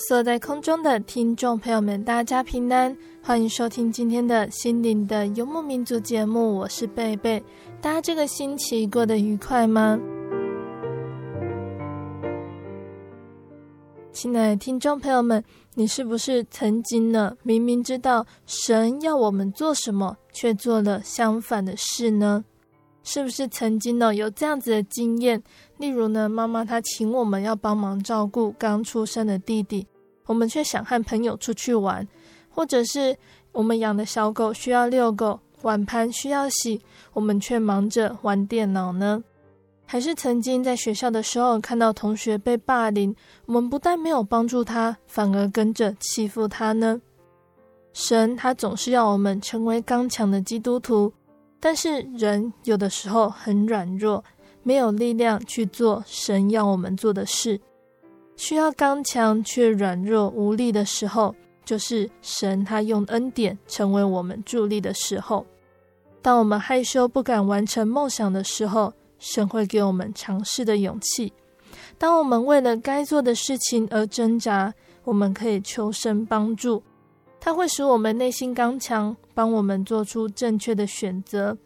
Hello，所在空中的听众朋友们，大家平安，欢迎收听今天的心灵的游牧民族节目，我是贝贝。大家这个星期过得愉快吗？亲爱的听众朋友们，你是不是曾经呢？明明知道神要我们做什么，却做了相反的事呢？是不是曾经呢有这样子的经验？例如呢，妈妈她请我们要帮忙照顾刚出生的弟弟，我们却想和朋友出去玩；或者是我们养的小狗需要遛狗，碗盘需要洗，我们却忙着玩电脑呢？还是曾经在学校的时候看到同学被霸凌，我们不但没有帮助他，反而跟着欺负他呢？神他总是要我们成为刚强的基督徒。但是人有的时候很软弱，没有力量去做神要我们做的事，需要刚强却软弱无力的时候，就是神他用恩典成为我们助力的时候。当我们害羞不敢完成梦想的时候，神会给我们尝试的勇气。当我们为了该做的事情而挣扎，我们可以求神帮助。他会使我们内心刚强，帮我们做出正确的选择。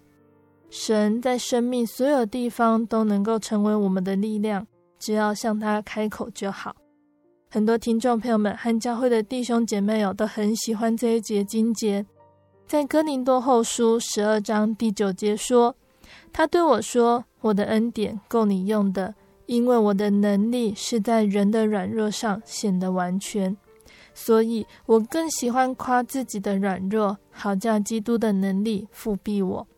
神在生命所有地方都能够成为我们的力量，只要向他开口就好。很多听众朋友们和教会的弟兄姐妹有都很喜欢这一节经节，在哥林多后书十二章第九节说：“他对我说，我的恩典够你用的，因为我的能力是在人的软弱上显得完全。”所以我更喜欢夸自己的软弱，好叫基督的能力覆庇我。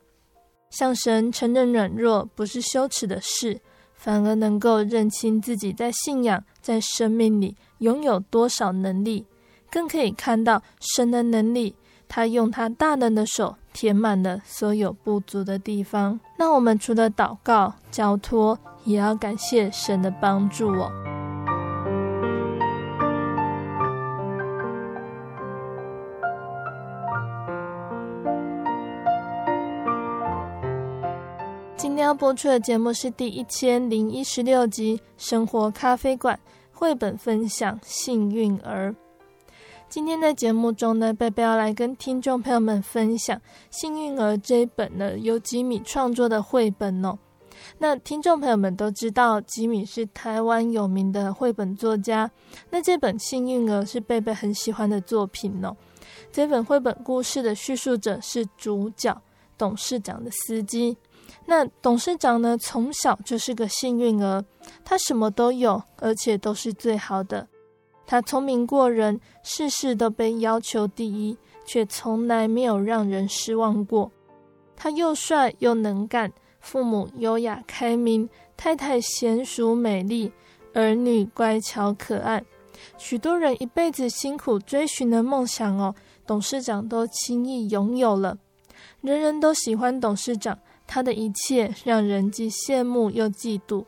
向神承认软弱不是羞耻的事，反而能够认清自己在信仰、在生命里拥有多少能力，更可以看到神的能力。他用他大能的手填满了所有不足的地方。那我们除了祷告、交托，也要感谢神的帮助哦。播出的节目是第一千零一十六集《生活咖啡馆》绘本分享《幸运儿》。今天的节目中呢，贝贝要来跟听众朋友们分享《幸运儿》这一本呢由吉米创作的绘本哦。那听众朋友们都知道，吉米是台湾有名的绘本作家。那这本《幸运儿》是贝贝很喜欢的作品哦。这本绘本故事的叙述者是主角董事长的司机。那董事长呢，从小就是个幸运儿，他什么都有，而且都是最好的。他聪明过人，事事都被要求第一，却从来没有让人失望过。他又帅又能干，父母优雅开明，太太娴淑美丽，儿女乖巧可爱。许多人一辈子辛苦追寻的梦想哦，董事长都轻易拥有了。人人都喜欢董事长。他的一切让人既羡慕又嫉妒，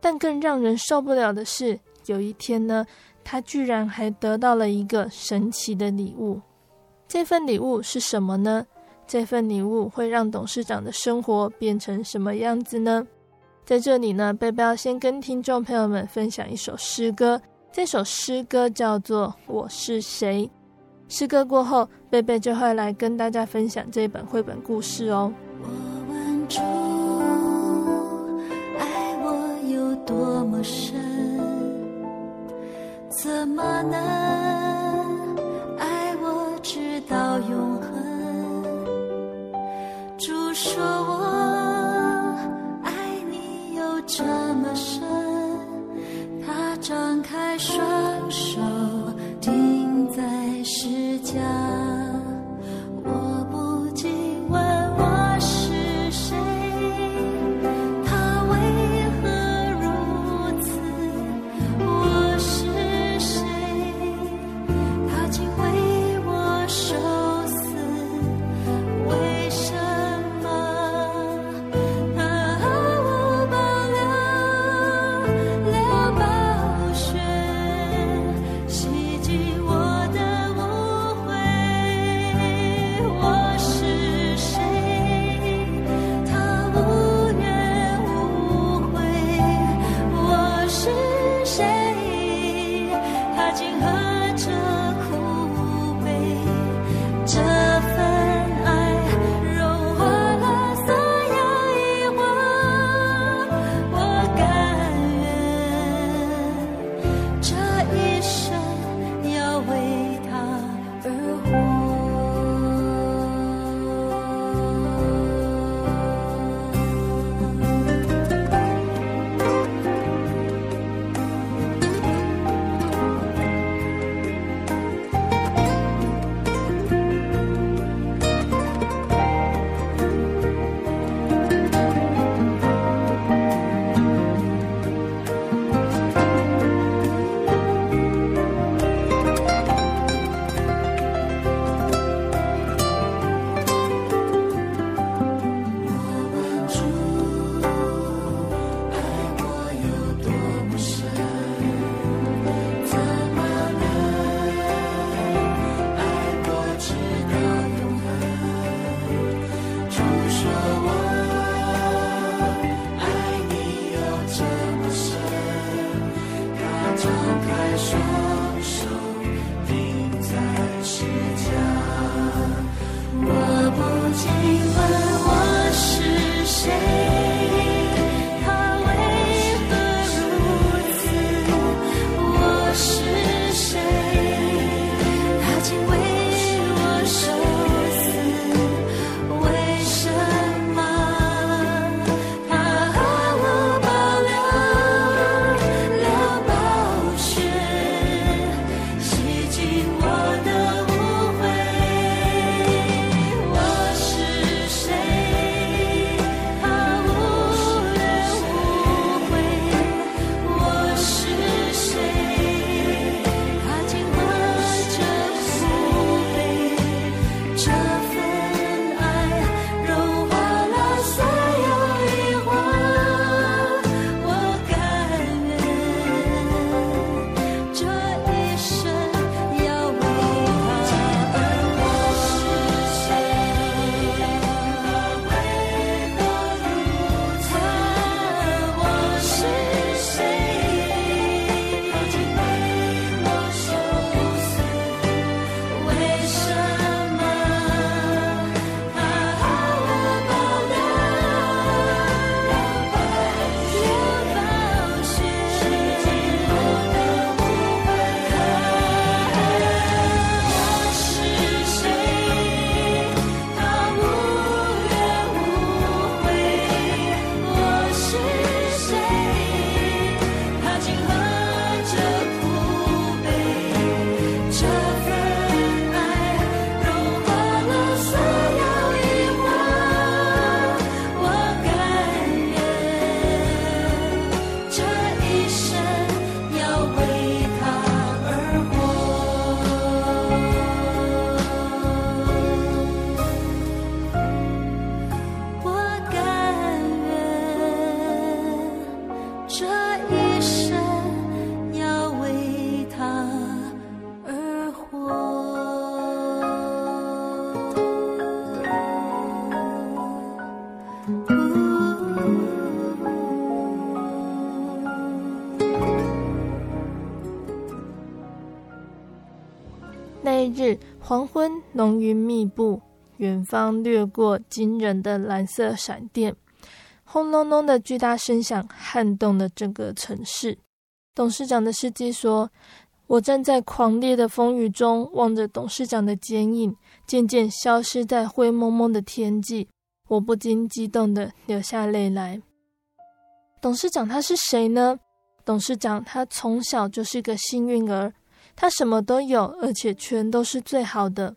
但更让人受不了的是，有一天呢，他居然还得到了一个神奇的礼物。这份礼物是什么呢？这份礼物会让董事长的生活变成什么样子呢？在这里呢，贝贝要先跟听众朋友们分享一首诗歌。这首诗歌叫做《我是谁》。诗歌过后，贝贝就会来跟大家分享这本绘本故事哦。黄昏，浓云密布，远方掠过惊人的蓝色闪电，轰隆隆的巨大声响撼动了整个城市。董事长的司机说：“我站在狂烈的风雨中，望着董事长的剪影渐渐消失在灰蒙蒙的天际，我不禁激动地流下泪来。”董事长他是谁呢？董事长他从小就是个幸运儿，他什么都有，而且全都是最好的。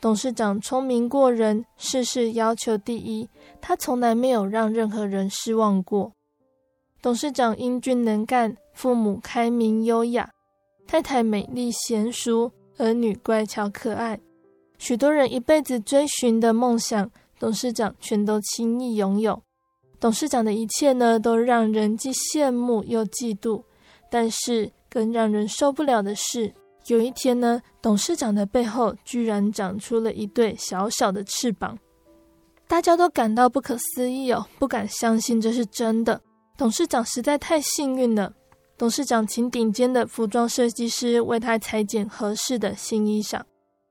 董事长聪明过人，事事要求第一，他从来没有让任何人失望过。董事长英俊能干。父母开明优雅，太太美丽贤淑，儿女乖巧可爱，许多人一辈子追寻的梦想，董事长全都轻易拥有。董事长的一切呢，都让人既羡慕又嫉妒。但是更让人受不了的是，有一天呢，董事长的背后居然长出了一对小小的翅膀，大家都感到不可思议哦，不敢相信这是真的。董事长实在太幸运了。董事长请顶尖的服装设计师为他裁剪合适的新衣裳，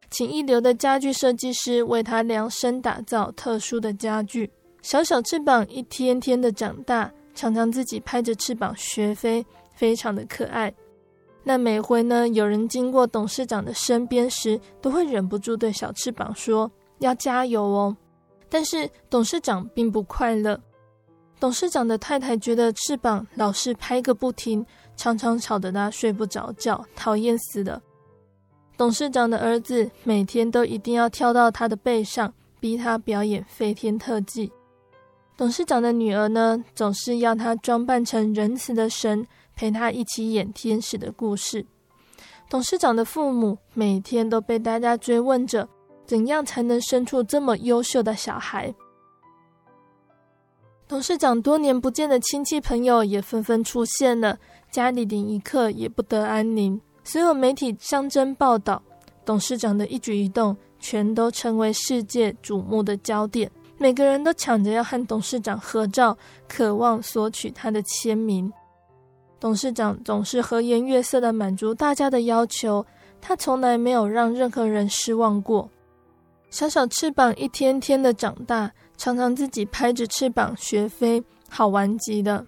请一流的家具设计师为他量身打造特殊的家具。小小翅膀一天天的长大，常常自己拍着翅膀学飞，非常的可爱。那每回呢，有人经过董事长的身边时，都会忍不住对小翅膀说：“要加油哦。”但是董事长并不快乐。董事长的太太觉得翅膀老是拍个不停，常常吵得他睡不着觉，讨厌死了。董事长的儿子每天都一定要跳到他的背上，逼他表演飞天特技。董事长的女儿呢，总是要他装扮成仁慈的神，陪他一起演天使的故事。董事长的父母每天都被大家追问着，怎样才能生出这么优秀的小孩。董事长多年不见的亲戚朋友也纷纷出现了，家里连一刻也不得安宁。所有媒体相争报道，董事长的一举一动全都成为世界瞩目的焦点。每个人都抢着要和董事长合照，渴望索取他的签名。董事长总是和颜悦色地满足大家的要求，他从来没有让任何人失望过。小小翅膀一天天的长大。常常自己拍着翅膀学飞，好玩极了。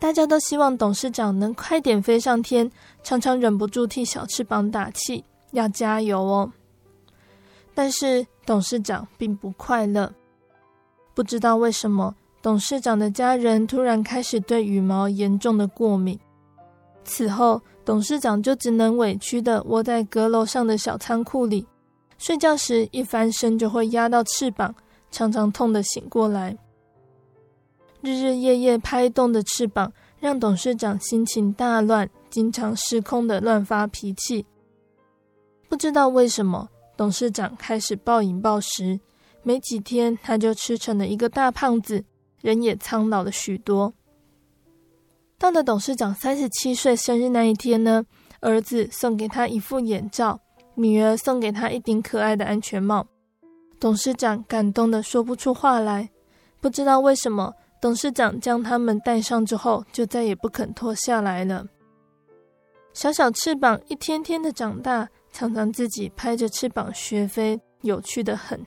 大家都希望董事长能快点飞上天，常常忍不住替小翅膀打气，要加油哦。但是董事长并不快乐，不知道为什么，董事长的家人突然开始对羽毛严重的过敏。此后，董事长就只能委屈地窝在阁楼上的小仓库里，睡觉时一翻身就会压到翅膀。常常痛得醒过来，日日夜夜拍动的翅膀让董事长心情大乱，经常失控的乱发脾气。不知道为什么，董事长开始暴饮暴食，没几天他就吃成了一个大胖子，人也苍老了许多。到了董事长三十七岁生日那一天呢，儿子送给他一副眼罩，女儿送给他一顶可爱的安全帽。董事长感动得说不出话来，不知道为什么，董事长将他们戴上之后，就再也不肯脱下来了。小小翅膀一天天的长大，常常自己拍着翅膀学飞，有趣的很。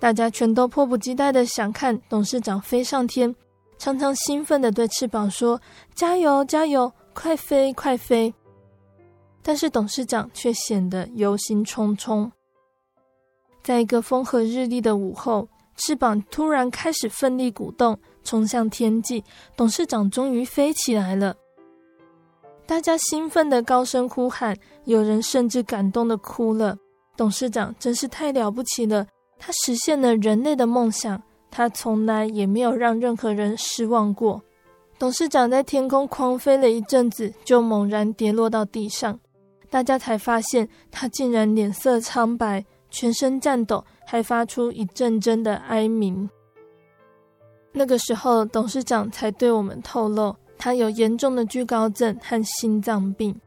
大家全都迫不及待的想看董事长飞上天，常常兴奋地对翅膀说：“加油，加油，快飞，快飞！”但是董事长却显得忧心忡忡。在一个风和日丽的午后，翅膀突然开始奋力鼓动，冲向天际。董事长终于飞起来了，大家兴奋地高声呼喊，有人甚至感动地哭了。董事长真是太了不起了，他实现了人类的梦想，他从来也没有让任何人失望过。董事长在天空狂飞了一阵子，就猛然跌落到地上，大家才发现他竟然脸色苍白。全身颤抖，还发出一阵阵的哀鸣。那个时候，董事长才对我们透露，他有严重的惧高症和心脏病。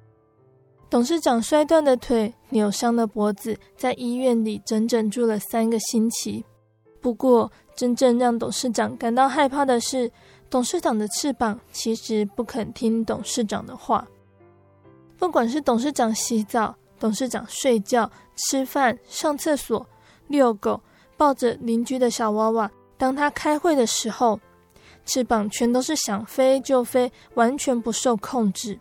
董事长摔断的腿、扭伤的脖子，在医院里整整住了三个星期。不过，真正让董事长感到害怕的是，董事长的翅膀其实不肯听董事长的话。不管是董事长洗澡，董事长睡觉，吃饭、上厕所、遛狗、抱着邻居的小娃娃。当他开会的时候，翅膀全都是想飞就飞，完全不受控制。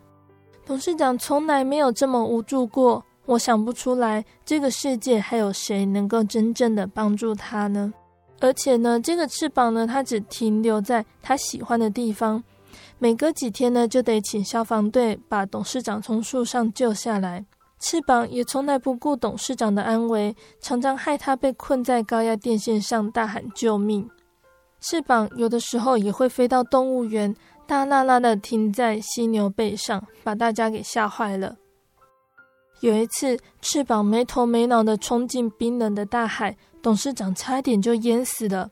董事长从来没有这么无助过。我想不出来，这个世界还有谁能够真正的帮助他呢？而且呢，这个翅膀呢，它只停留在它喜欢的地方。每隔几天呢，就得请消防队把董事长从树上救下来。翅膀也从来不顾董事长的安危，常常害他被困在高压电线上，大喊救命。翅膀有的时候也会飞到动物园，大剌剌的停在犀牛背上，把大家给吓坏了。有一次，翅膀没头没脑的冲进冰冷的大海，董事长差点就淹死了。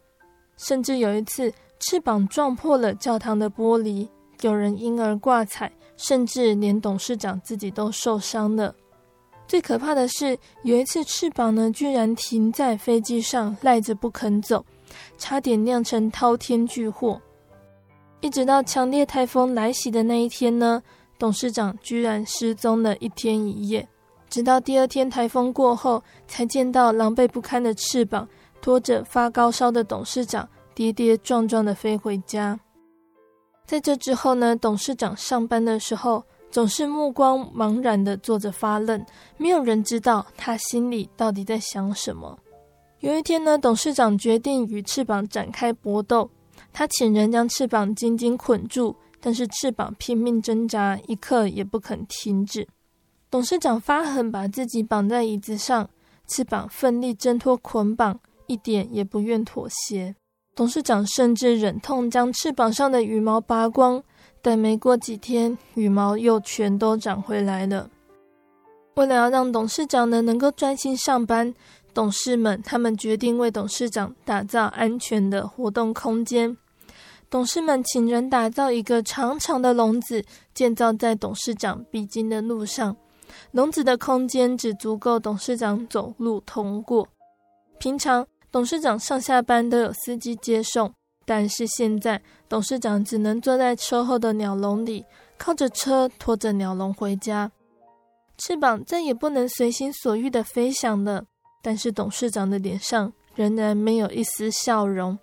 甚至有一次，翅膀撞破了教堂的玻璃，有人因而挂彩，甚至连董事长自己都受伤了。最可怕的是，有一次翅膀呢，居然停在飞机上赖着不肯走，差点酿成滔天巨祸。一直到强烈台风来袭的那一天呢，董事长居然失踪了一天一夜。直到第二天台风过后，才见到狼狈不堪的翅膀，拖着发高烧的董事长，跌跌撞撞地飞回家。在这之后呢，董事长上班的时候总是目光茫然地坐着发愣，没有人知道他心里到底在想什么。有一天呢，董事长决定与翅膀展开搏斗，他请人将翅膀紧紧捆住，但是翅膀拼命挣扎，一刻也不肯停止。董事长发狠，把自己绑在椅子上，翅膀奋力挣脱捆绑，一点也不愿妥协。董事长甚至忍痛将翅膀上的羽毛拔光，但没过几天，羽毛又全都长回来了。为了要让董事长呢能够专心上班，董事们他们决定为董事长打造安全的活动空间。董事们请人打造一个长长的笼子，建造在董事长必经的路上。笼子的空间只足够董事长走路通过。平常董事长上下班都有司机接送，但是现在董事长只能坐在车后的鸟笼里，靠着车拖着鸟笼回家。翅膀再也不能随心所欲地飞翔了，但是董事长的脸上仍然没有一丝笑容。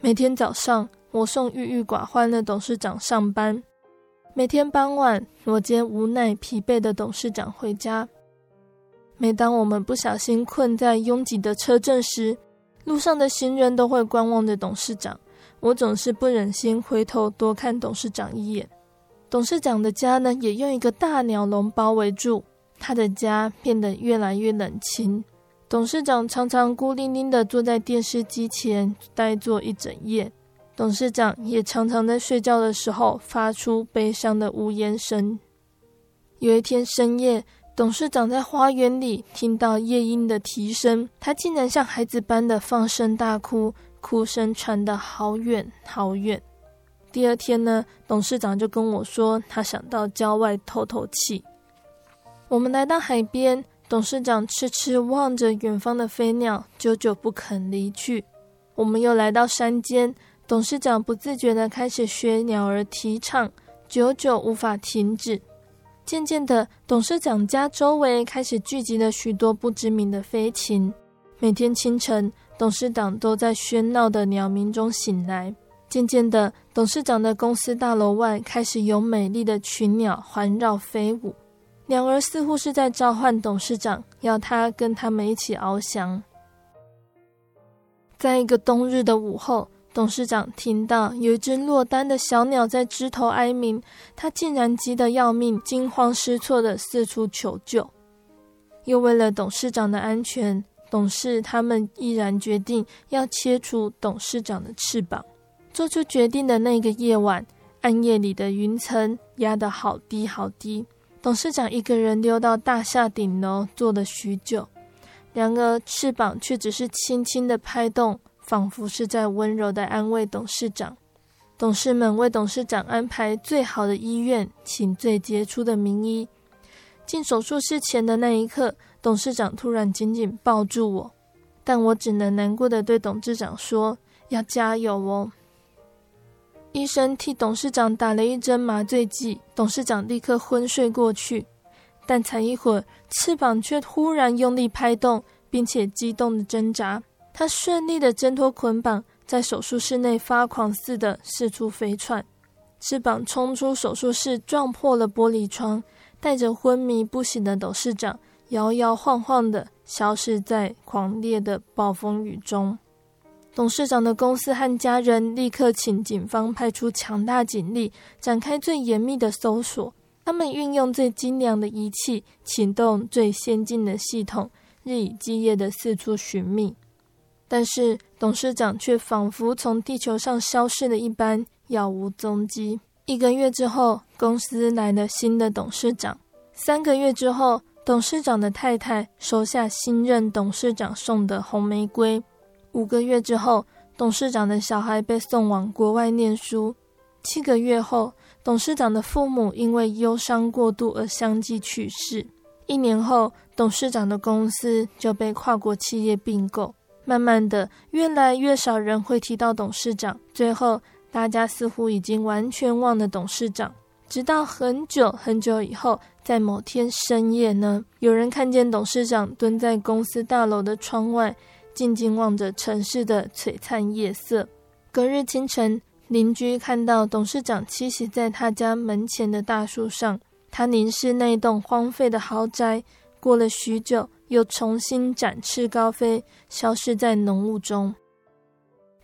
每天早上，我送郁郁寡欢的董事长上班。每天傍晚，我接无奈疲惫的董事长回家。每当我们不小心困在拥挤的车阵时，路上的行人都会观望着董事长。我总是不忍心回头多看董事长一眼。董事长的家呢，也用一个大鸟笼包围住，他的家变得越来越冷清。董事长常常孤零零地坐在电视机前，呆坐一整夜。董事长也常常在睡觉的时候发出悲伤的呜咽声。有一天深夜，董事长在花园里听到夜莺的啼声，他竟然像孩子般的放声大哭，哭声传得好远好远。第二天呢，董事长就跟我说，他想到郊外透透气。我们来到海边，董事长痴痴望着远方的飞鸟，久久不肯离去。我们又来到山间。董事长不自觉地开始学鸟儿啼唱，久久无法停止。渐渐的，董事长家周围开始聚集了许多不知名的飞禽。每天清晨，董事长都在喧闹的鸟鸣中醒来。渐渐的，董事长的公司大楼外开始有美丽的群鸟环绕飞舞，鸟儿似乎是在召唤董事长，要他跟他们一起翱翔。在一个冬日的午后，董事长听到有一只落单的小鸟在枝头哀鸣，他竟然急得要命，惊慌失措地四处求救。又为了董事长的安全，董事他们毅然决定要切除董事长的翅膀。做出决定的那个夜晚，暗夜里的云层压得好低好低，董事长一个人溜到大厦顶楼坐了许久，然而翅膀却只是轻轻地拍动。仿佛是在温柔的安慰董事长。董事们为董事长安排最好的医院，请最杰出的名医。进手术室前的那一刻，董事长突然紧紧抱住我，但我只能难过的对董事长说：“要加油哦！”医生替董事长打了一针麻醉剂，董事长立刻昏睡过去。但才一会儿，翅膀却忽然用力拍动，并且激动的挣扎。他顺利的挣脱捆绑，在手术室内发狂似的四处飞窜，翅膀冲出手术室，撞破了玻璃窗，带着昏迷不醒的董事长摇摇晃晃的消失在狂烈的暴风雨中。董事长的公司和家人立刻请警方派出强大警力，展开最严密的搜索。他们运用最精良的仪器，启动最先进的系统，日以继夜的四处寻觅。但是董事长却仿佛从地球上消失了一般，杳无踪迹。一个月之后，公司来了新的董事长。三个月之后，董事长的太太收下新任董事长送的红玫瑰。五个月之后，董事长的小孩被送往国外念书。七个月后，董事长的父母因为忧伤过度而相继去世。一年后，董事长的公司就被跨国企业并购。慢慢的，越来越少人会提到董事长。最后，大家似乎已经完全忘了董事长。直到很久很久以后，在某天深夜呢，有人看见董事长蹲在公司大楼的窗外，静静望着城市的璀璨夜色。隔日清晨，邻居看到董事长栖息在他家门前的大树上，他凝视那栋荒废的豪宅。过了许久。又重新展翅高飞，消失在浓雾中。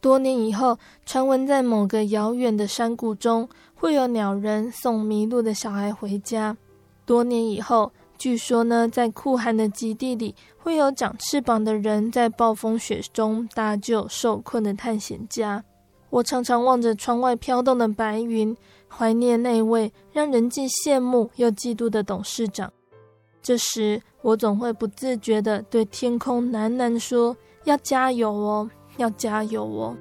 多年以后，传闻在某个遥远的山谷中，会有鸟人送迷路的小孩回家。多年以后，据说呢，在酷寒的极地里，会有长翅膀的人在暴风雪中搭救受困的探险家。我常常望着窗外飘动的白云，怀念那位让人既羡慕又嫉妒的董事长。这时，我总会不自觉地对天空喃喃说：“要加油哦，要加油哦。”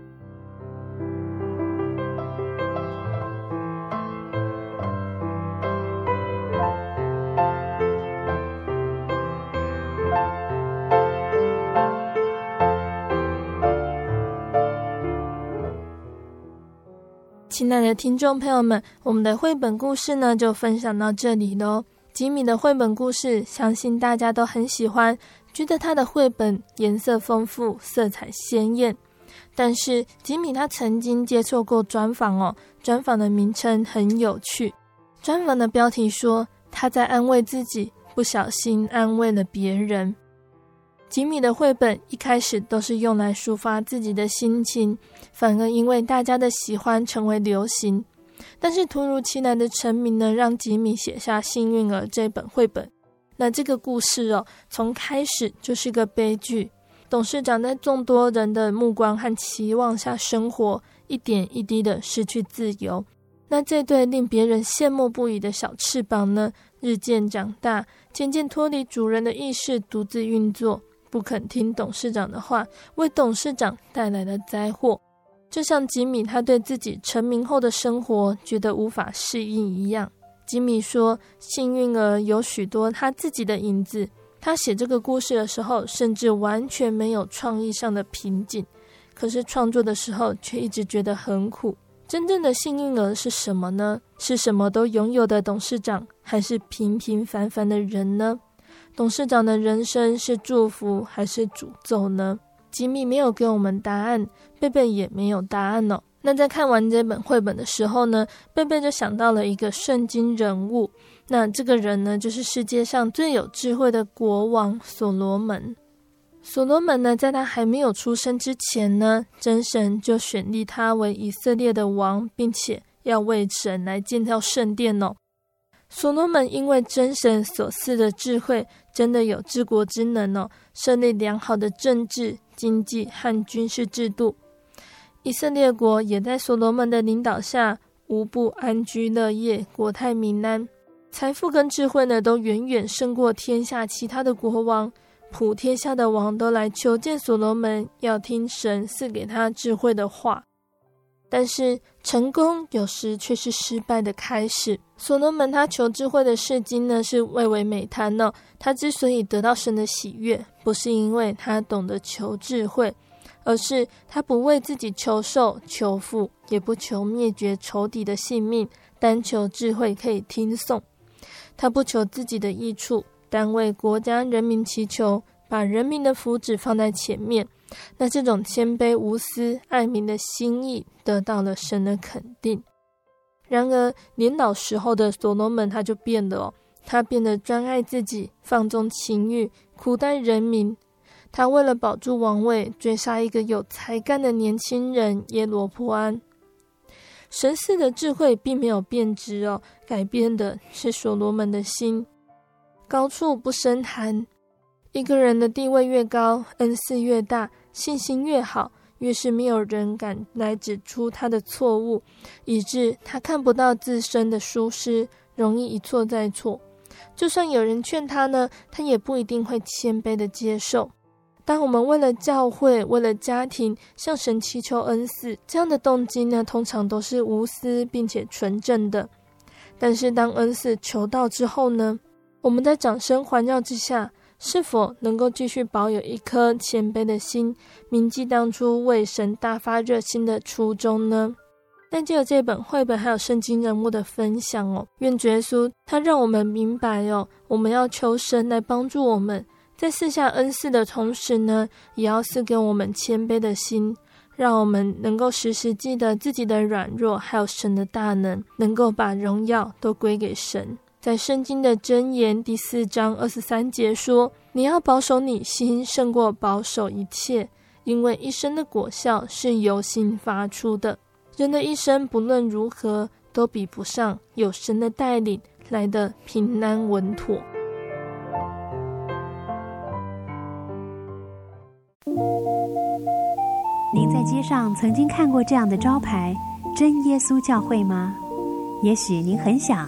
亲爱的听众朋友们，我们的绘本故事呢，就分享到这里喽。吉米的绘本故事，相信大家都很喜欢，觉得他的绘本颜色丰富，色彩鲜艳。但是吉米他曾经接受过专访哦，专访的名称很有趣，专访的标题说他在安慰自己，不小心安慰了别人。吉米的绘本一开始都是用来抒发自己的心情，反而因为大家的喜欢成为流行。但是突如其来的成名呢，让吉米写下《幸运儿》这本绘本。那这个故事哦，从开始就是个悲剧。董事长在众多人的目光和期望下生活，一点一滴的失去自由。那这对令别人羡慕不已的小翅膀呢，日渐长大，渐渐脱离主人的意识，独自运作，不肯听董事长的话，为董事长带来了灾祸。就像吉米他对自己成名后的生活觉得无法适应一样，吉米说：“幸运儿有许多他自己的影子。他写这个故事的时候，甚至完全没有创意上的瓶颈，可是创作的时候却一直觉得很苦。真正的幸运儿是什么呢？是什么都拥有的董事长，还是平平凡凡的人呢？董事长的人生是祝福还是诅咒呢？”吉米没有给我们答案，贝贝也没有答案哦。那在看完这本绘本的时候呢，贝贝就想到了一个圣经人物。那这个人呢，就是世界上最有智慧的国王所罗门。所罗门呢，在他还没有出生之前呢，真神就选立他为以色列的王，并且要为神来建造圣殿哦。所罗门因为真神所赐的智慧，真的有治国之能哦，设立良好的政治。经济和军事制度，以色列国也在所罗门的领导下，无不安居乐业，国泰民安。财富跟智慧呢，都远远胜过天下其他的国王。普天下的王都来求见所罗门，要听神赐给他智慧的话。但是成功有时却是失败的开始。所罗门他求智慧的事迹呢，是蔚为美谈呢。他之所以得到神的喜悦，不是因为他懂得求智慧，而是他不为自己求寿、求富，也不求灭绝仇敌的性命，单求智慧可以听颂。他不求自己的益处，单为国家人民祈求，把人民的福祉放在前面。那这种谦卑无私、爱民的心意得到了神的肯定。然而年老时候的所罗门他就变了哦，他变得专爱自己，放纵情欲，苦待人民。他为了保住王位，追杀一个有才干的年轻人耶罗波安。神赐的智慧并没有变质哦，改变的是所罗门的心。高处不胜寒。一个人的地位越高，恩赐越大，信心越好，越是没有人敢来指出他的错误，以致他看不到自身的疏失，容易一错再错。就算有人劝他呢，他也不一定会谦卑的接受。当我们为了教会、为了家庭向神祈求恩赐，这样的动机呢，通常都是无私并且纯正的。但是当恩赐求到之后呢，我们在掌声环绕之下，是否能够继续保有一颗谦卑的心，铭记当初为神大发热心的初衷呢？但借由这本绘本还有圣经人物的分享哦，愿主耶稣他让我们明白哦，我们要求神来帮助我们，在赐下恩赐的同时呢，也要赐给我们谦卑的心，让我们能够时时记得自己的软弱，还有神的大能，能够把荣耀都归给神。在圣经的箴言第四章二十三节说：“你要保守你心，胜过保守一切，因为一生的果效是由心发出的。人的一生不论如何，都比不上有神的带领来的平安稳妥。”您在街上曾经看过这样的招牌“真耶稣教会”吗？也许您很想。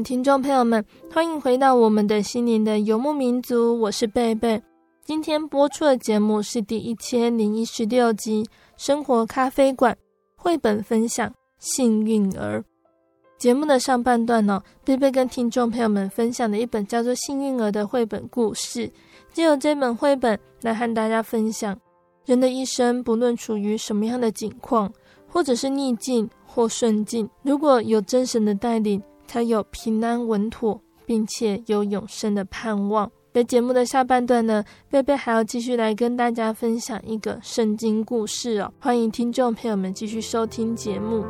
听众朋友们，欢迎回到我们的心灵的游牧民族，我是贝贝。今天播出的节目是第一千零一十六集《生活咖啡馆》绘本分享《幸运儿》。节目的上半段呢、贝贝跟听众朋友们分享的一本叫做《幸运儿》的绘本故事，借由这本绘本来和大家分享，人的一生不论处于什么样的境况，或者是逆境或顺境，如果有真神的带领。才有平安稳妥，并且有永生的盼望。在节目的下半段呢，贝贝还要继续来跟大家分享一个圣经故事哦。欢迎听众朋友们继续收听节目。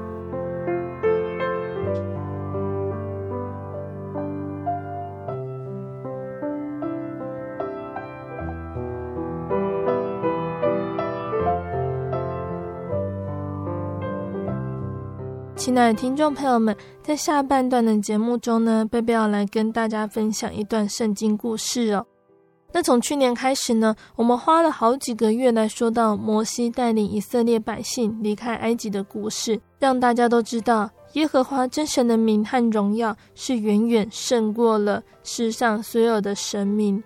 亲爱的听众朋友们，在下半段的节目中呢，贝贝要来跟大家分享一段圣经故事哦。那从去年开始呢，我们花了好几个月来说到摩西带领以色列百姓离开埃及的故事，让大家都知道耶和华真神的名和荣耀是远远胜过了世上所有的神明。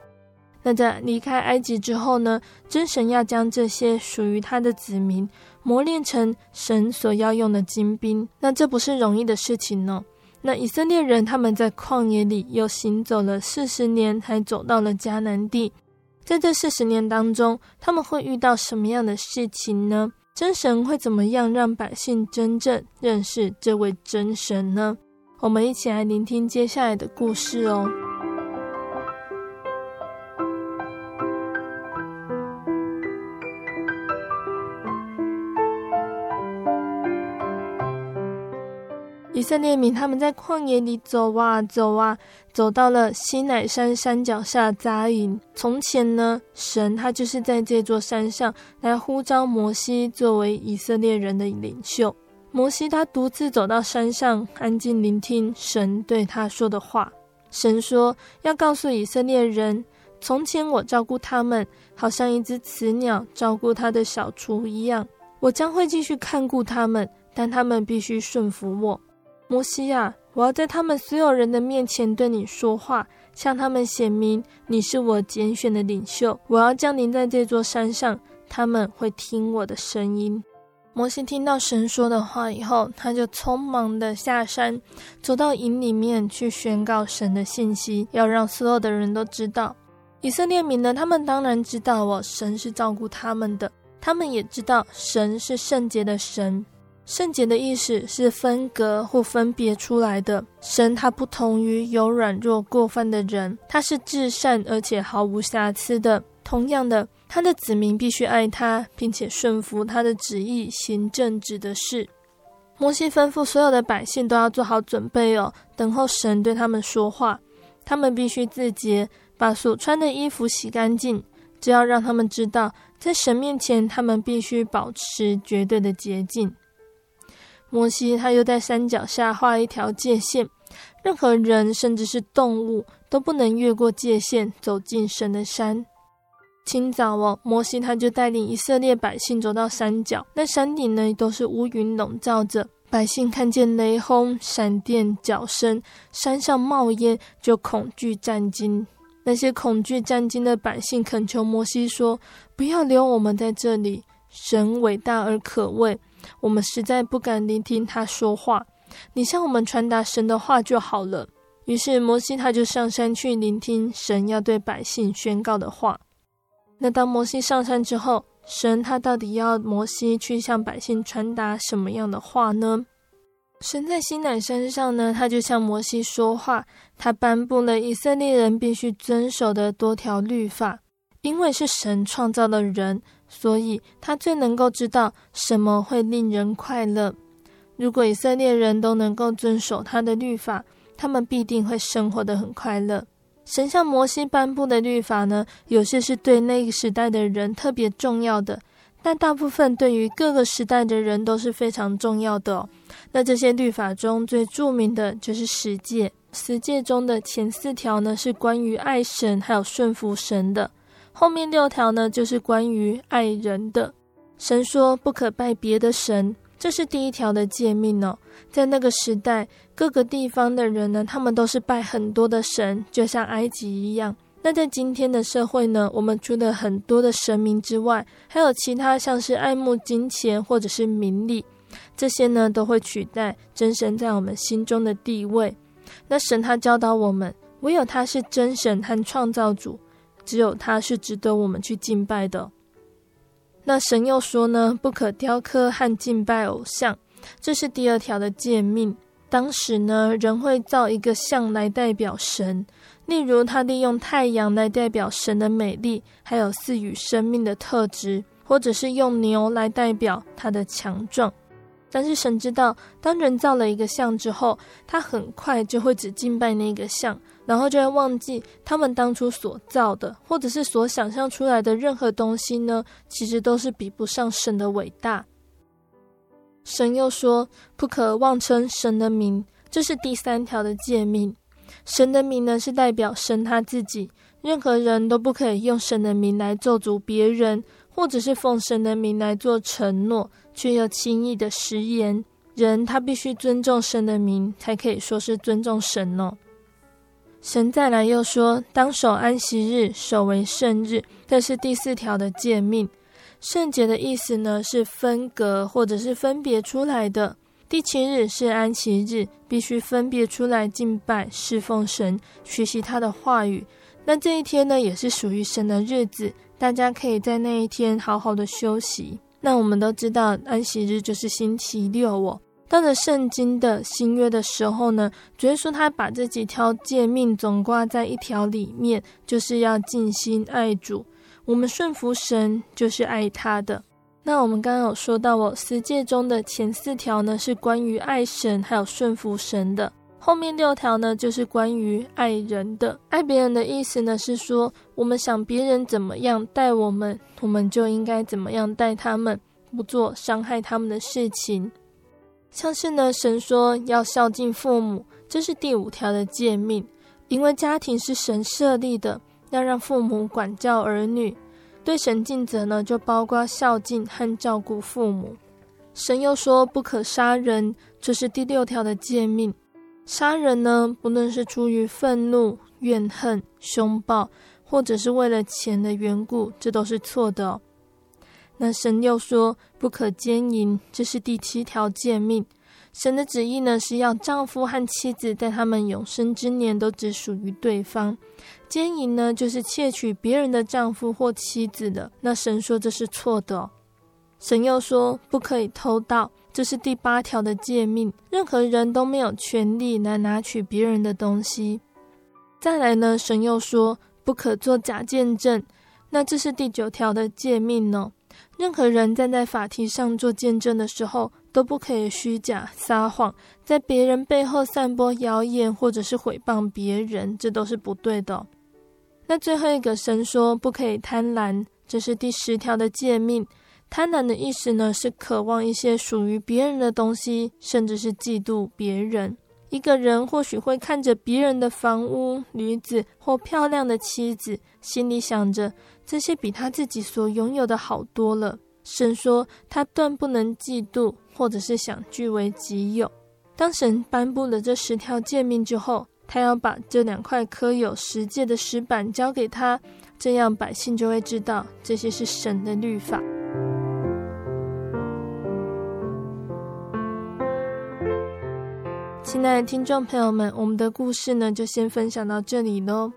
那在离开埃及之后呢，真神要将这些属于他的子民。磨练成神所要用的精兵，那这不是容易的事情呢。那以色列人他们在旷野里又行走了四十年，才走到了迦南地。在这四十年当中，他们会遇到什么样的事情呢？真神会怎么样让百姓真正认识这位真神呢？我们一起来聆听接下来的故事哦。色列民他们在旷野里走啊走啊，走到了西乃山山脚下扎营。从前呢，神他就是在这座山上来呼召摩西作为以色列人的领袖。摩西他独自走到山上，安静聆听神对他说的话。神说要告诉以色列人，从前我照顾他们，好像一只雌鸟照顾它的小雏一样，我将会继续看顾他们。但他们必须顺服我。摩西啊，我要在他们所有人的面前对你说话，向他们显明你是我拣选的领袖。我要降临在这座山上，他们会听我的声音。摩西听到神说的话以后，他就匆忙地下山，走到营里面去宣告神的信息，要让所有的人都知道。以色列民呢，他们当然知道哦，神是照顾他们的，他们也知道神是圣洁的神。圣洁的意思是分隔或分别出来的。神他不同于有软弱过犯的人，他是至善而且毫无瑕疵的。同样的，他的子民必须爱他，并且顺服他的旨意，行正直的事。摩西吩咐所有的百姓都要做好准备哦，等候神对他们说话。他们必须自洁，把所穿的衣服洗干净。只要让他们知道，在神面前，他们必须保持绝对的洁净。摩西他又在山脚下画一条界线，任何人甚至是动物都不能越过界线走进神的山。清早哦，摩西他就带领以色列百姓走到山脚，那山顶呢都是乌云笼罩着，百姓看见雷轰、闪电、角声，山上冒烟，就恐惧战惊。那些恐惧战惊的百姓恳求摩西说：“不要留我们在这里，神伟大而可畏。”我们实在不敢聆听他说话，你向我们传达神的话就好了。于是摩西他就上山去聆听神要对百姓宣告的话。那当摩西上山之后，神他到底要摩西去向百姓传达什么样的话呢？神在西乃山上呢，他就向摩西说话，他颁布了以色列人必须遵守的多条律法，因为是神创造的人。所以，他最能够知道什么会令人快乐。如果以色列人都能够遵守他的律法，他们必定会生活得很快乐。神向摩西颁布的律法呢，有些是对那个时代的人特别重要的，但大部分对于各个时代的人都是非常重要的。那这些律法中最著名的就是十诫，十诫中的前四条呢，是关于爱神还有顺服神的。后面六条呢，就是关于爱人的。神说不可拜别的神，这是第一条的诫命哦。在那个时代，各个地方的人呢，他们都是拜很多的神，就像埃及一样。那在今天的社会呢，我们除了很多的神明之外，还有其他像是爱慕金钱或者是名利，这些呢都会取代真神在我们心中的地位。那神他教导我们，唯有他是真神和创造主。只有他是值得我们去敬拜的。那神又说呢，不可雕刻和敬拜偶像，这是第二条的诫命。当时呢，人会造一个像来代表神，例如他利用太阳来代表神的美丽，还有赐予生命的特质，或者是用牛来代表他的强壮。但是神知道，当人造了一个像之后，他很快就会只敬拜那个像。然后就会忘记他们当初所造的，或者是所想象出来的任何东西呢，其实都是比不上神的伟大。神又说，不可妄称神的名，这是第三条的诫命。神的名呢，是代表神他自己，任何人都不可以用神的名来咒诅别人，或者是奉神的名来做承诺，却又轻易的食言。人他必须尊重神的名，才可以说是尊重神哦。神再来又说，当守安息日，守为圣日，这是第四条的诫命。圣洁的意思呢，是分隔或者是分别出来的。第七日是安息日，必须分别出来敬拜、侍奉神，学习他的话语。那这一天呢，也是属于神的日子，大家可以在那一天好好的休息。那我们都知道，安息日就是星期六哦。到了圣经的新约的时候呢，主耶稣他把这几条诫命总挂在一条里面，就是要尽心爱主。我们顺服神，就是爱他的。那我们刚刚有说到哦，十诫中的前四条呢是关于爱神还有顺服神的，后面六条呢就是关于爱人的。爱别人的意思呢是说，我们想别人怎么样待我们，我们就应该怎么样待他们，不做伤害他们的事情。像是呢，神说要孝敬父母，这是第五条的诫命，因为家庭是神设立的，要让父母管教儿女。对神尽责呢，就包括孝敬和照顾父母。神又说不可杀人，这是第六条的诫命。杀人呢，不论是出于愤怒、怨恨、凶暴，或者是为了钱的缘故，这都是错的。那神又说不可奸淫，这是第七条诫命。神的旨意呢，是要丈夫和妻子在他们永生之年都只属于对方。奸淫呢，就是窃取别人的丈夫或妻子的。那神说这是错的。神又说不可以偷盗，这是第八条的诫命。任何人都没有权利来拿取别人的东西。再来呢，神又说不可做假见证，那这是第九条的诫命呢。任何人站在法庭上做见证的时候，都不可以虚假撒谎，在别人背后散播谣言或者是诽谤别人，这都是不对的。那最后一个神说不可以贪婪，这是第十条的诫命。贪婪的意思呢，是渴望一些属于别人的东西，甚至是嫉妒别人。一个人或许会看着别人的房屋、女子或漂亮的妻子，心里想着这些比他自己所拥有的好多了。神说他断不能嫉妒。或者是想据为己有。当神颁布了这十条诫命之后，他要把这两块刻有十诫的石板交给他，这样百姓就会知道这些是神的律法。亲爱的听众朋友们，我们的故事呢，就先分享到这里喽。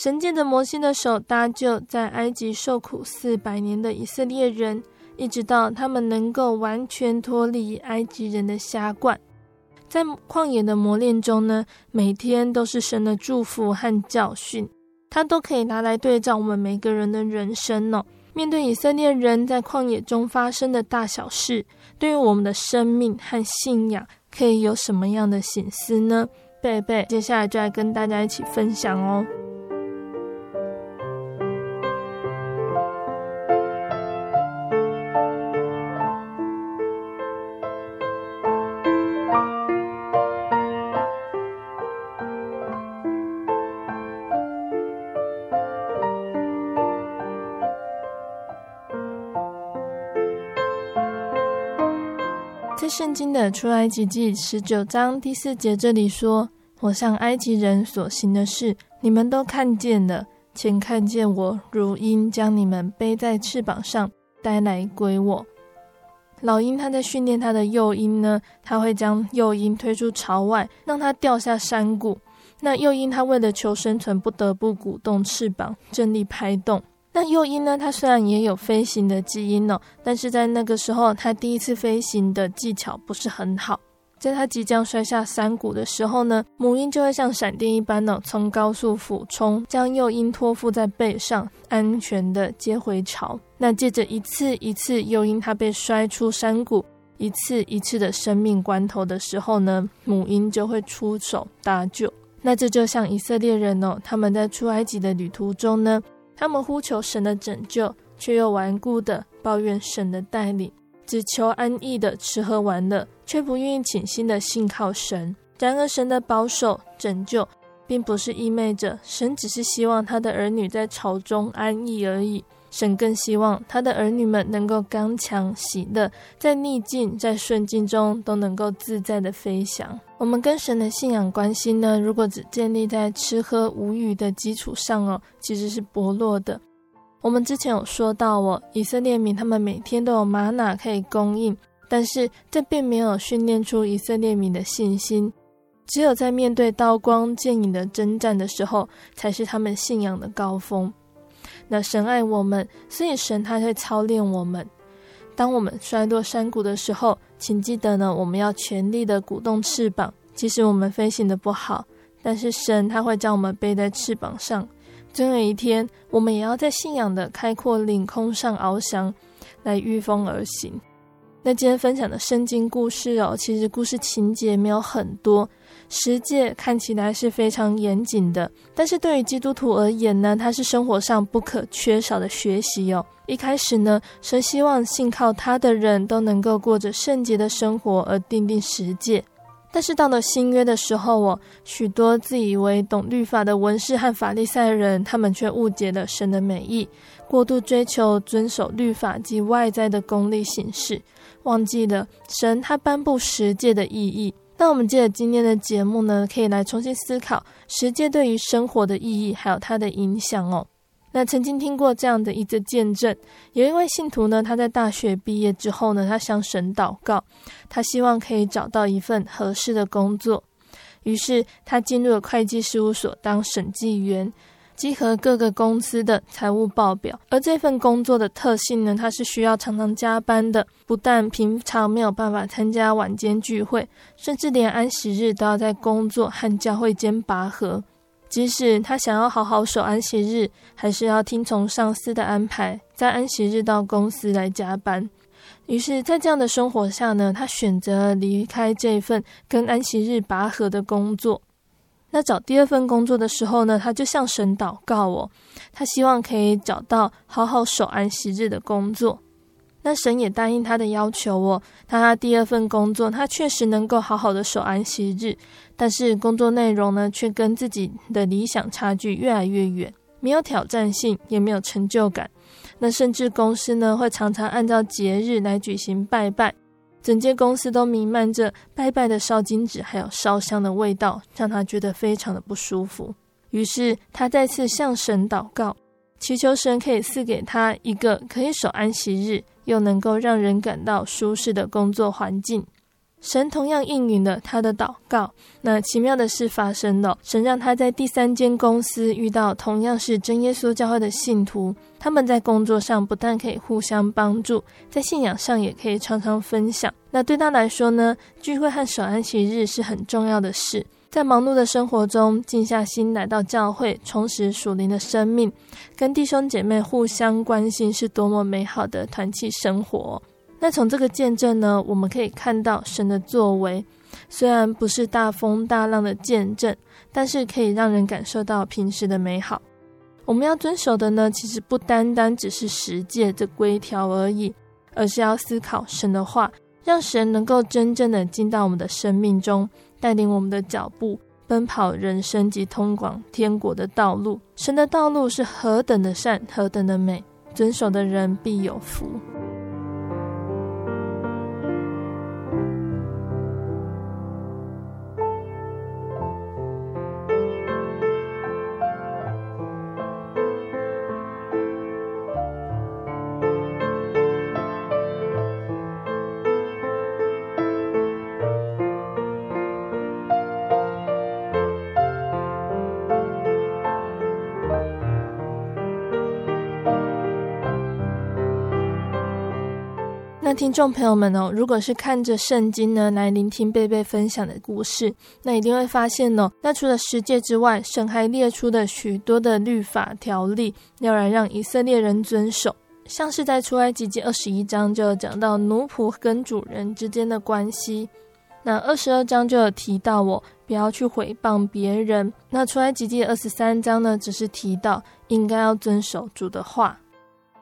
神借着摩西的手搭救在埃及受苦四百年的以色列人。一直到他们能够完全脱离埃及人的辖管，在旷野的磨练中呢，每天都是神的祝福和教训，他都可以拿来对照我们每个人的人生、哦。面对以色列人在旷野中发生的大小事，对于我们的生命和信仰，可以有什么样的省思呢？贝贝接下来就来跟大家一起分享哦。圣经的出埃及记十九章第四节这里说：“我向埃及人所行的事，你们都看见了，且看见我如鹰将你们背在翅膀上带来归我。”老鹰它在训练它的幼鹰呢，它会将幼鹰推出巢外，让它掉下山谷。那幼鹰它为了求生存，不得不鼓动翅膀，奋力拍动。那幼鹰呢？它虽然也有飞行的基因哦，但是在那个时候，它第一次飞行的技巧不是很好。在它即将摔下山谷的时候呢，母鹰就会像闪电一般呢，从高速俯冲，将幼鹰托付在背上，安全的接回巢。那借着一次一次幼鹰它被摔出山谷，一次一次的生命关头的时候呢，母鹰就会出手搭救。那这就像以色列人哦，他们在出埃及的旅途中呢。他们呼求神的拯救，却又顽固的抱怨神的带领，只求安逸的吃喝玩乐，却不愿意倾心的信靠神。然而，神的保守拯救，并不是意味着神只是希望他的儿女在朝中安逸而已。神更希望他的儿女们能够刚强喜乐，在逆境在顺境中都能够自在的飞翔。我们跟神的信仰关系呢，如果只建立在吃喝无虞的基础上哦，其实是薄弱的。我们之前有说到哦，以色列民他们每天都有玛哪可以供应，但是这并没有训练出以色列民的信心。只有在面对刀光剑影的征战的时候，才是他们信仰的高峰。那神爱我们，所以神他会操练我们。当我们摔落山谷的时候，请记得呢，我们要全力的鼓动翅膀。即使我们飞行的不好，但是神他会将我们背在翅膀上。总有一天，我们也要在信仰的开阔领空上翱翔，来御风而行。那今天分享的圣经故事哦，其实故事情节没有很多。十诫看起来是非常严谨的，但是对于基督徒而言呢，它是生活上不可缺少的学习哦。一开始呢，神希望信靠他的人都能够过着圣洁的生活，而订定十诫。但是到了新约的时候，哦，许多自以为懂律法的文士和法利赛人，他们却误解了神的美意，过度追求遵守律法及外在的功利形式，忘记了神他颁布十诫的意义。那我们借着今天的节目呢，可以来重新思考十诫对于生活的意义，还有它的影响哦。那曾经听过这样的一则见证，有一位信徒呢，他在大学毕业之后呢，他向神祷告，他希望可以找到一份合适的工作，于是他进入了会计事务所当审计员，集合各个公司的财务报表。而这份工作的特性呢，它是需要常常加班的，不但平常没有办法参加晚间聚会，甚至连安息日都要在工作和教会间拔河。即使他想要好好守安息日，还是要听从上司的安排，在安息日到公司来加班。于是，在这样的生活下呢，他选择离开这份跟安息日拔河的工作。那找第二份工作的时候呢，他就向神祷告哦，他希望可以找到好好守安息日的工作。那神也答应他的要求哦，他第二份工作，他确实能够好好的守安息日，但是工作内容呢，却跟自己的理想差距越来越远，没有挑战性，也没有成就感。那甚至公司呢，会常常按照节日来举行拜拜，整间公司都弥漫着拜拜的烧金纸还有烧香的味道，让他觉得非常的不舒服。于是他再次向神祷告，祈求神可以赐给他一个可以守安息日，又能够让人感到舒适的工作环境，神同样应允了他的祷告。那奇妙的事发生了，神让他在第三间公司遇到同样是真耶稣教会的信徒，他们在工作上不但可以互相帮助，在信仰上也可以常常分享。那对他来说呢，聚会和守安息日是很重要的事。在忙碌的生活中，静下心来到教会，充实属灵的生命，跟弟兄姐妹互相关心，是多么美好的团契生活。那从这个见证呢，我们可以看到神的作为，虽然不是大风大浪的见证，但是可以让人感受到平时的美好。我们要遵守的呢，其实不单单只是十诫这规条而已，而是要思考神的话，让神能够真正的进到我们的生命中。带领我们的脚步，奔跑人生及通往天国的道路。神的道路是何等的善，何等的美，遵守的人必有福。听众朋友们哦，如果是看着圣经呢来聆听贝贝分享的故事，那一定会发现哦，那除了十诫之外，神还列出了许多的律法条例，要来让以色列人遵守。像是在出埃及记二十一章就有讲到奴仆跟主人之间的关系，那二十二章就有提到我不要去毁谤别人。那出埃及记二十三章呢，只是提到应该要遵守主的话。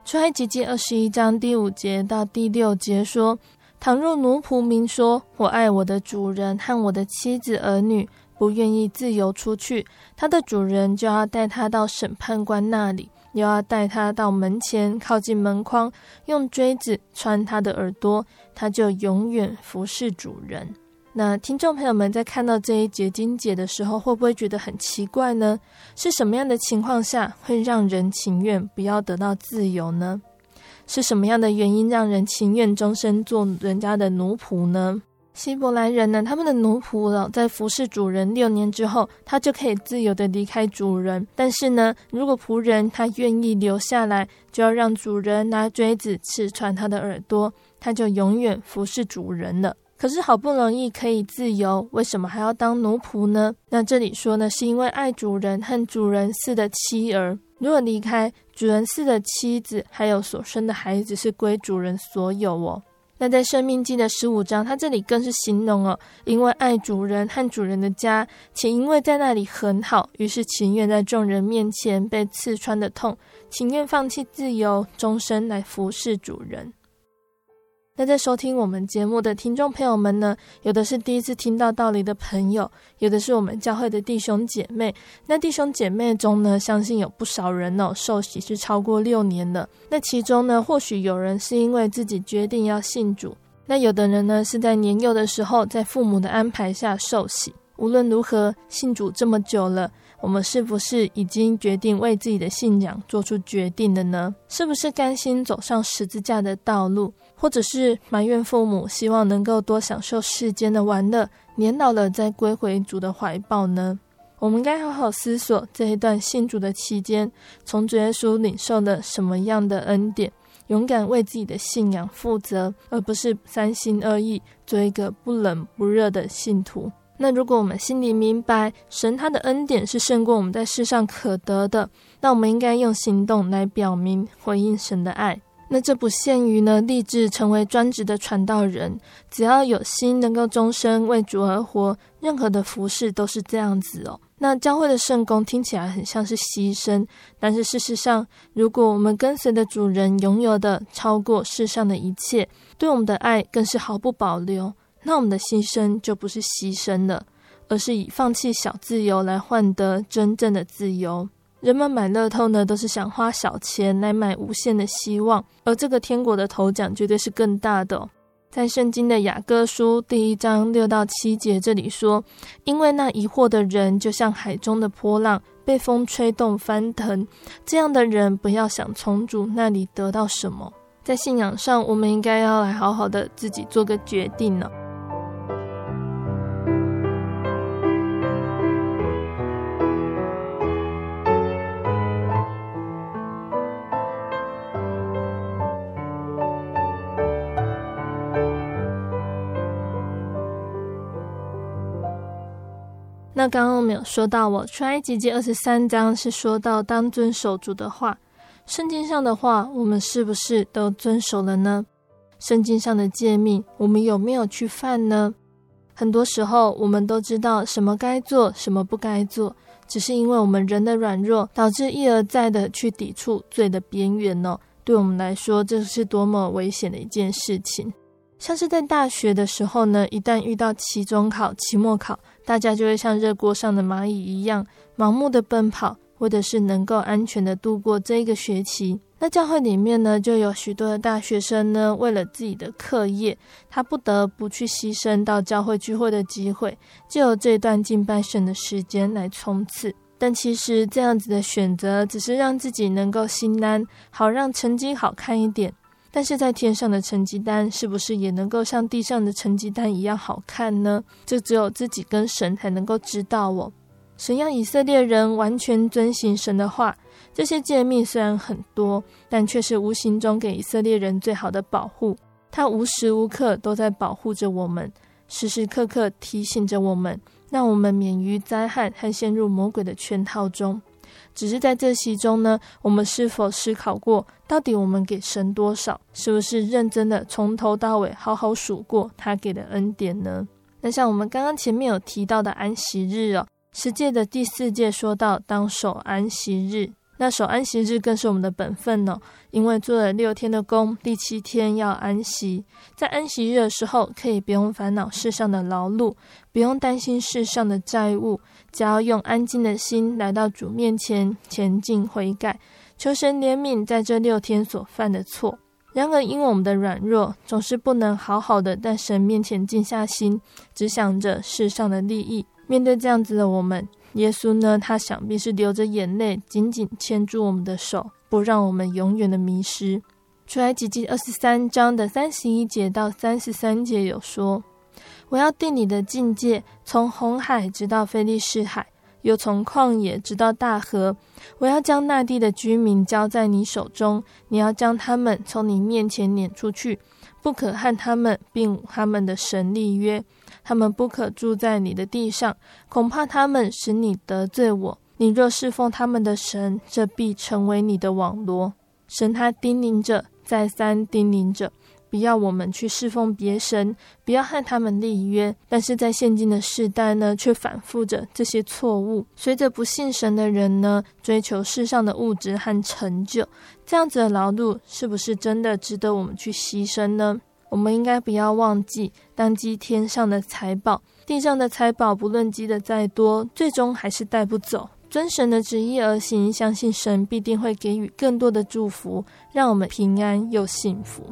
出埃及记二十一章第五节到第六节说：倘若奴仆明说，我爱我的主人和我的妻子儿女，不愿意自由出去，他的主人就要带他到审判官那里，又要带他到门前，靠近门框，用锥子穿他的耳朵，他就永远服侍主人。那听众朋友们在看到这一节经节的时候，会不会觉得很奇怪呢？是什么样的情况下会让人情愿不要得到自由呢？是什么样的原因让人情愿终身做人家的奴仆呢？希伯来人呢，他们的奴仆了，在服侍主人六年之后，他就可以自由的离开主人。但是呢，如果仆人他愿意留下来，就要让主人拿锥子刺穿他的耳朵，他就永远服侍主人了。可是好不容易可以自由，为什么还要当奴仆呢？那这里说呢，是因为爱主人和主人似的妻儿，如果离开主人似的妻子，还有所生的孩子是归主人所有哦。那在生命记的十五章，他这里更是形容哦，因为爱主人和主人的家，且因为在那里很好，于是情愿在众人面前被刺穿的痛，情愿放弃自由，终身来服侍主人。那在收听我们节目的听众朋友们呢，有的是第一次听到道理的朋友，有的是我们教会的弟兄姐妹。那弟兄姐妹中呢，相信有不少人哦，受洗是超过六年的。那其中呢，或许有人是因为自己决定要信主，那有的人呢是在年幼的时候，在父母的安排下受洗。无论如何，信主这么久了。我们是不是已经决定为自己的信仰做出决定了呢？是不是甘心走上十字架的道路，或者是埋怨父母，希望能够多享受世间的玩乐，年老了再归回主的怀抱呢？我们该好好思索这一段信主的期间，从主耶稣领受了什么样的恩典，勇敢为自己的信仰负责，而不是三心二意，做一个不冷不热的信徒。那如果我们心里明白神他的恩典是胜过我们在世上可得的，那我们应该用行动来表明回应神的爱。那这不限于呢，立志成为专职的传道人，只要有心能够终身为主而活，任何的服事都是这样子哦。那教会的圣工听起来很像是牺牲，但是事实上，如果我们跟随的主人拥有的超过世上的一切，对我们的爱更是毫不保留。那我们的牺牲就不是牺牲了，而是以放弃小自由来换得真正的自由。人们买乐透呢，都是想花小钱来买无限的希望，而这个天国的头奖绝对是更大的。在圣经的雅各书第一章六到七节这里说：“因为那疑惑的人，就像海中的波浪，被风吹动翻腾。这样的人，不要想从主那里得到什么。”在信仰上，我们应该要来好好的自己做个决定呢。刚刚我们有说到，我出埃及记二十三章是说到当遵守主的话，圣经上的话，我们是不是都遵守了呢？圣经上的诫命，我们有没有去犯呢？很多时候，我们都知道什么该做，什么不该做，只是因为我们人的软弱，导致一而再的去抵触罪的边缘呢。对我们来说，这是多么危险的一件事情。像是在大学的时候呢，一旦遇到期中考、期末考，大家就会像热锅上的蚂蚁一样，盲目的奔跑，或者是能够安全的度过这一个学期。那教会里面呢，就有许多的大学生呢，为了自己的课业，他不得不去牺牲到教会聚会的机会，就有这段敬拜神的时间来冲刺。但其实这样子的选择，只是让自己能够心安，好让成绩好看一点。但是在天上的成绩单是不是也能够像地上的成绩单一样好看呢？这只有自己跟神才能够知道哦。神要以色列人完全遵行神的话，这些诫命虽然很多，但却是无形中给以色列人最好的保护。他无时无刻都在保护着我们，时时刻刻提醒着我们，让我们免于灾害和陷入魔鬼的圈套中。只是在这其中呢，我们是否思考过，到底我们给神多少？是不是认真的从头到尾好好数过他给的恩典呢？那像我们刚刚前面有提到的安息日哦，十诫的第四诫说到当守安息日。那守安息日更是我们的本分呢，因为做了六天的工，第七天要安息。在安息日的时候，可以不用烦恼世上的劳碌，不用担心世上的债务，只要用安静的心来到主面前，前进悔改，求神怜悯在这六天所犯的错。然而，因为我们的软弱，总是不能好好的在神面前静下心，只想着世上的利益。面对这样子的我们。耶稣呢，他想必是流着眼泪，紧紧牵住我们的手，不让我们永远的迷失。出埃及记二十三章的三十一节到三十三节有说：“我要定你的境界，从红海直到非利士海，又从旷野直到大河。我要将那地的居民交在你手中，你要将他们从你面前撵出去，不可和他们并他们的神立约。”他们不可住在你的地上，恐怕他们使你得罪我。你若侍奉他们的神，这必成为你的网罗。神他叮咛着，再三叮咛着，不要我们去侍奉别神，不要和他们立约。但是在现今的世代呢，却反复着这些错误。随着不信神的人呢，追求世上的物质和成就，这样子的劳碌，是不是真的值得我们去牺牲呢？我们应该不要忘记，当积天上的财宝，地上的财宝不论积的再多，最终还是带不走。遵神的旨意而行，相信神必定会给予更多的祝福，让我们平安又幸福。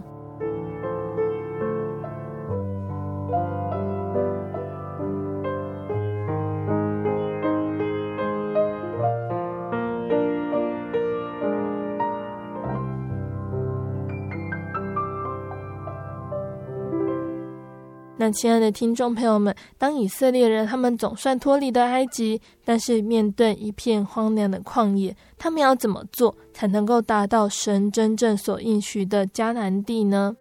那亲爱的听众朋友们，当以色列人他们总算脱离了埃及，但是面对一片荒凉的旷野，他们要怎么做才能够达到神真正所应许的迦南地呢？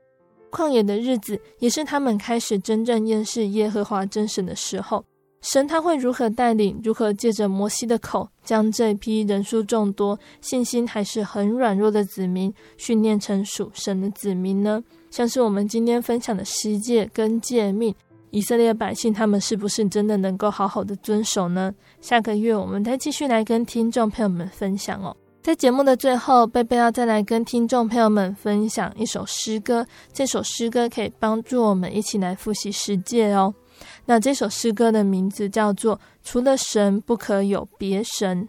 旷野的日子也是他们开始真正认识耶和华真神的时候。神他会如何带领？如何借着摩西的口，将这批人数众多、信心还是很软弱的子民训练成属神的子民呢？像是我们今天分享的十诫跟诫命，以色列百姓他们是不是真的能够好好的遵守呢？下个月我们再继续来跟听众朋友们分享哦。在节目的最后，贝贝要再来跟听众朋友们分享一首诗歌，这首诗歌可以帮助我们一起来复习十诫哦。那这首诗歌的名字叫做《除了神不可有别神》。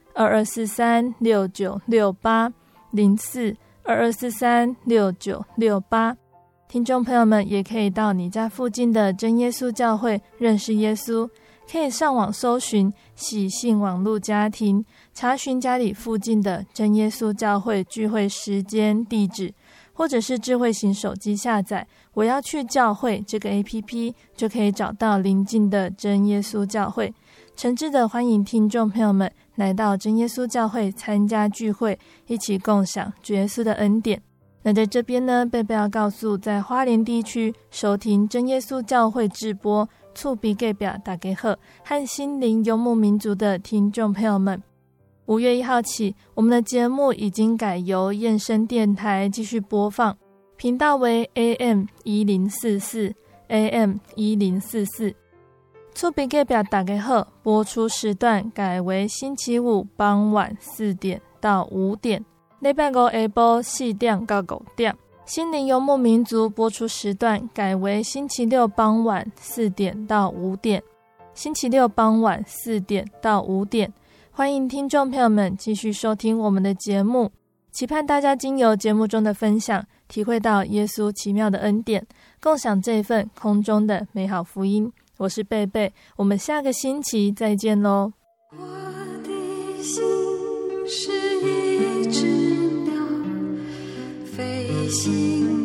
二二四三六九六八零四二二四三六九六八。听众朋友们也可以到你家附近的真耶稣教会认识耶稣，可以上网搜寻喜信网络家庭，查询家里附近的真耶稣教会聚会时间、地址，或者是智慧型手机下载“我要去教会”这个 APP，就可以找到邻近的真耶稣教会。诚挚的欢迎听众朋友们来到真耶稣教会参加聚会，一起共享主耶稣的恩典。那在这边呢，贝贝要告诉在花莲地区收听真耶稣教会直播、厝边隔壁大家好和心灵游牧民族的听众朋友们，五月一号起，我们的节目已经改由燕声电台继续播放，频道为 AM 一零四四 AM 一零四四。厝边隔壁大家好，播出时段改为星期五傍晚四点到五点。礼拜五下晡四点到五点，心灵游牧民族播出时段改为星期六傍晚四点到五点。星期六傍晚四点到五点，欢迎听众朋友们继续收听我们的节目。期盼大家经由节目中的分享，体会到耶稣奇妙的恩典，共享这份空中的美好福音。我是贝贝，我们下个星期再见喽。我的心是一只鸟飞行。